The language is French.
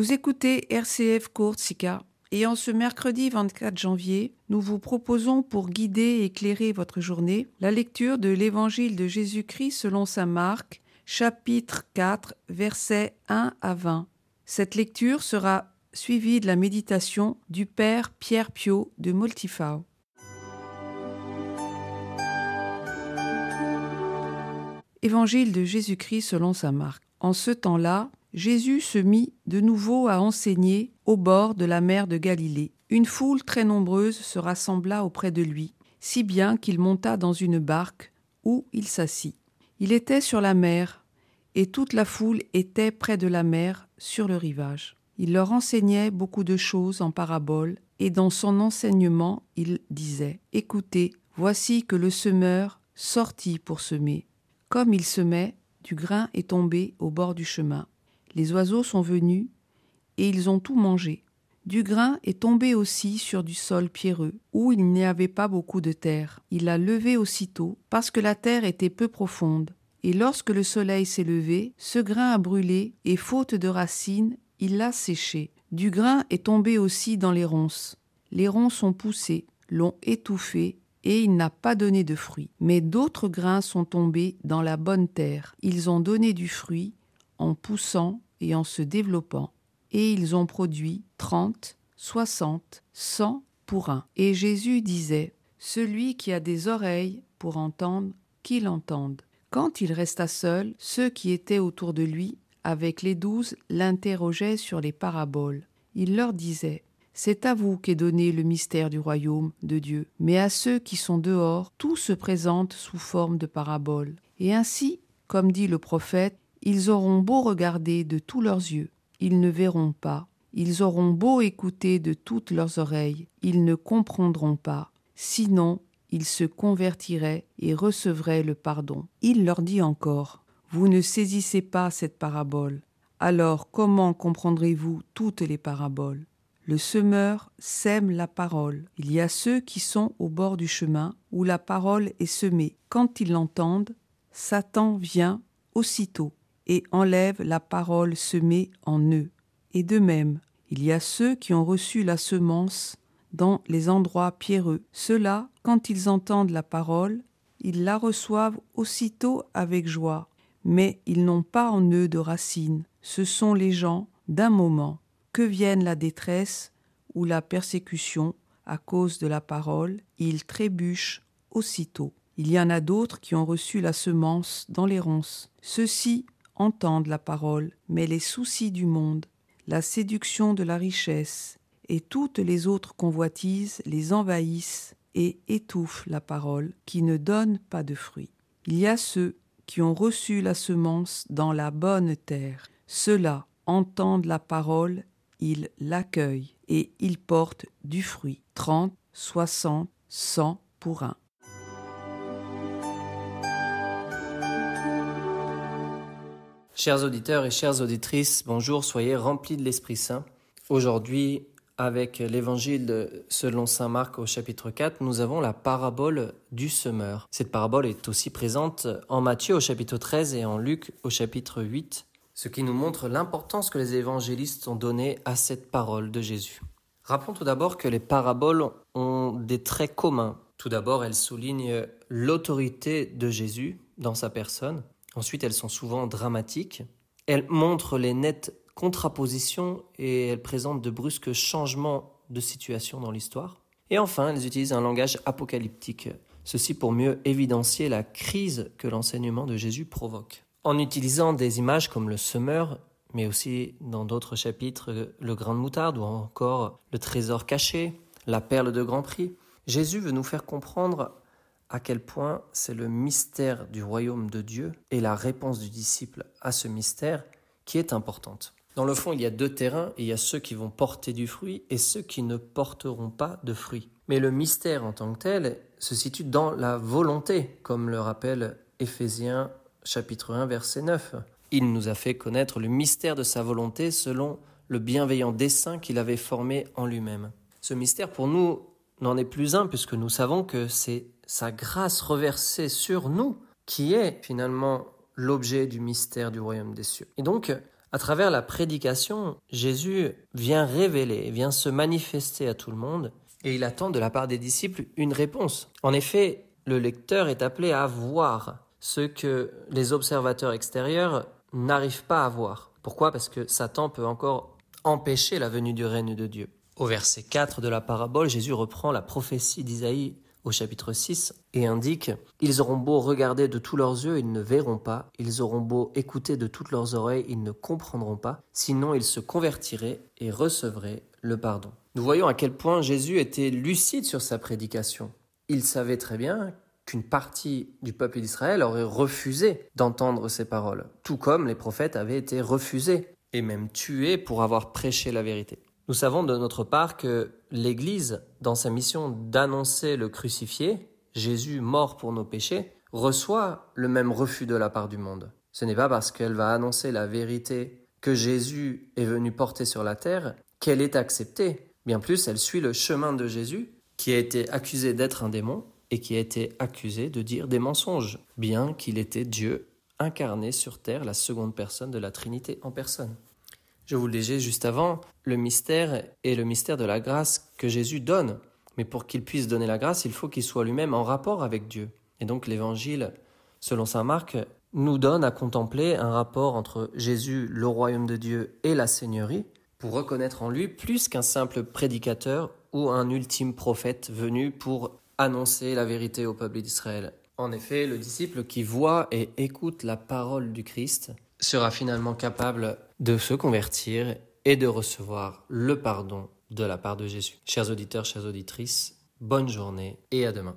Vous écoutez RCF Courtsika et en ce mercredi 24 janvier, nous vous proposons pour guider et éclairer votre journée la lecture de l'Évangile de Jésus-Christ selon saint Marc, chapitre 4, versets 1 à 20. Cette lecture sera suivie de la méditation du Père Pierre Pio de Moltifau. Évangile de Jésus-Christ selon saint Marc. En ce temps-là, Jésus se mit de nouveau à enseigner au bord de la mer de Galilée. Une foule très nombreuse se rassembla auprès de lui, si bien qu'il monta dans une barque où il s'assit. Il était sur la mer, et toute la foule était près de la mer, sur le rivage. Il leur enseignait beaucoup de choses en paraboles, et dans son enseignement il disait Écoutez, voici que le semeur sortit pour semer. Comme il semait, du grain est tombé au bord du chemin. Les oiseaux sont venus, et ils ont tout mangé. Du grain est tombé aussi sur du sol pierreux, où il n'y avait pas beaucoup de terre. Il l'a levé aussitôt, parce que la terre était peu profonde. Et lorsque le soleil s'est levé, ce grain a brûlé, et faute de racines, il l'a séché. Du grain est tombé aussi dans les ronces. Les ronces ont poussé, l'ont étouffé, et il n'a pas donné de fruits. Mais d'autres grains sont tombés dans la bonne terre. Ils ont donné du fruit, en poussant et en se développant, et ils ont produit trente, soixante, cent pour un. Et Jésus disait, Celui qui a des oreilles pour entendre, qu'il entende. Quand il resta seul, ceux qui étaient autour de lui, avec les douze, l'interrogeaient sur les paraboles. Il leur disait, C'est à vous qu'est donné le mystère du royaume de Dieu, mais à ceux qui sont dehors, tout se présente sous forme de paraboles. Et ainsi, comme dit le prophète, ils auront beau regarder de tous leurs yeux, ils ne verront pas. Ils auront beau écouter de toutes leurs oreilles, ils ne comprendront pas. Sinon, ils se convertiraient et recevraient le pardon. Il leur dit encore, Vous ne saisissez pas cette parabole. Alors comment comprendrez-vous toutes les paraboles? Le semeur sème la parole. Il y a ceux qui sont au bord du chemin où la parole est semée. Quand ils l'entendent, Satan vient aussitôt et enlève la parole semée en eux. Et de même, il y a ceux qui ont reçu la semence dans les endroits pierreux. Ceux-là, quand ils entendent la parole, ils la reçoivent aussitôt avec joie, mais ils n'ont pas en eux de racines. Ce sont les gens d'un moment. Que vienne la détresse ou la persécution à cause de la parole, ils trébuchent aussitôt. Il y en a d'autres qui ont reçu la semence dans les ronces. Ceux-ci entendent la parole, mais les soucis du monde, la séduction de la richesse et toutes les autres convoitises les envahissent et étouffent la parole qui ne donne pas de fruits. Il y a ceux qui ont reçu la semence dans la bonne terre. Ceux-là entendent la parole, ils l'accueillent et ils portent du fruit. Trente, soixante, cent pour un. Chers auditeurs et chères auditrices, bonjour, soyez remplis de l'Esprit Saint. Aujourd'hui, avec l'évangile selon Saint Marc au chapitre 4, nous avons la parabole du semeur. Cette parabole est aussi présente en Matthieu au chapitre 13 et en Luc au chapitre 8, ce qui nous montre l'importance que les évangélistes ont donnée à cette parole de Jésus. Rappelons tout d'abord que les paraboles ont des traits communs. Tout d'abord, elles soulignent l'autorité de Jésus dans sa personne, Ensuite, elles sont souvent dramatiques. Elles montrent les nettes contrapositions et elles présentent de brusques changements de situation dans l'histoire. Et enfin, elles utilisent un langage apocalyptique, ceci pour mieux évidencier la crise que l'enseignement de Jésus provoque. En utilisant des images comme le semeur, mais aussi dans d'autres chapitres le grain de moutarde ou encore le trésor caché, la perle de grand prix, Jésus veut nous faire comprendre à quel point c'est le mystère du royaume de Dieu et la réponse du disciple à ce mystère qui est importante. Dans le fond, il y a deux terrains, il y a ceux qui vont porter du fruit et ceux qui ne porteront pas de fruit. Mais le mystère en tant que tel se situe dans la volonté, comme le rappelle Éphésiens chapitre 1 verset 9. Il nous a fait connaître le mystère de sa volonté selon le bienveillant dessein qu'il avait formé en lui-même. Ce mystère pour nous n'en est plus un puisque nous savons que c'est sa grâce reversée sur nous qui est finalement l'objet du mystère du royaume des cieux. Et donc, À travers la prédication, Jésus vient révéler, vient se manifester à tout le monde et il attend de la part des disciples une réponse. En effet, le lecteur est appelé à voir ce que les observateurs extérieurs n'arrivent pas à voir. Pourquoi? Parce que Satan peut encore empêcher la venue du règne de Dieu. Au verset 4 de la parabole, Jésus reprend la prophétie d'Isaïe au chapitre 6 et indique Ils auront beau regarder de tous leurs yeux, ils ne verront pas, ils auront beau écouter de toutes leurs oreilles, ils ne comprendront pas, sinon ils se convertiraient et recevraient le pardon. Nous voyons à quel point Jésus était lucide sur sa prédication. Il savait très bien qu'une partie du peuple d'Israël aurait refusé d'entendre ses paroles, tout comme les prophètes avaient été refusés et même tués pour avoir prêché la vérité. Nous savons de notre part que l'Église, dans sa mission d'annoncer le crucifié, Jésus mort pour nos péchés, reçoit le même refus de la part du monde. Ce n'est pas parce qu'elle va annoncer la vérité que Jésus est venu porter sur la terre qu'elle est acceptée. Bien plus, elle suit le chemin de Jésus, qui a été accusé d'être un démon et qui a été accusé de dire des mensonges, bien qu'il était Dieu incarné sur terre, la seconde personne de la Trinité en personne. Je vous le disais juste avant, le mystère est le mystère de la grâce que Jésus donne. Mais pour qu'il puisse donner la grâce, il faut qu'il soit lui-même en rapport avec Dieu. Et donc l'évangile, selon saint Marc, nous donne à contempler un rapport entre Jésus, le royaume de Dieu et la Seigneurie, pour reconnaître en lui plus qu'un simple prédicateur ou un ultime prophète venu pour annoncer la vérité au peuple d'Israël. En effet, le disciple qui voit et écoute la parole du Christ sera finalement capable de se convertir et de recevoir le pardon de la part de Jésus. Chers auditeurs, chères auditrices, bonne journée et à demain.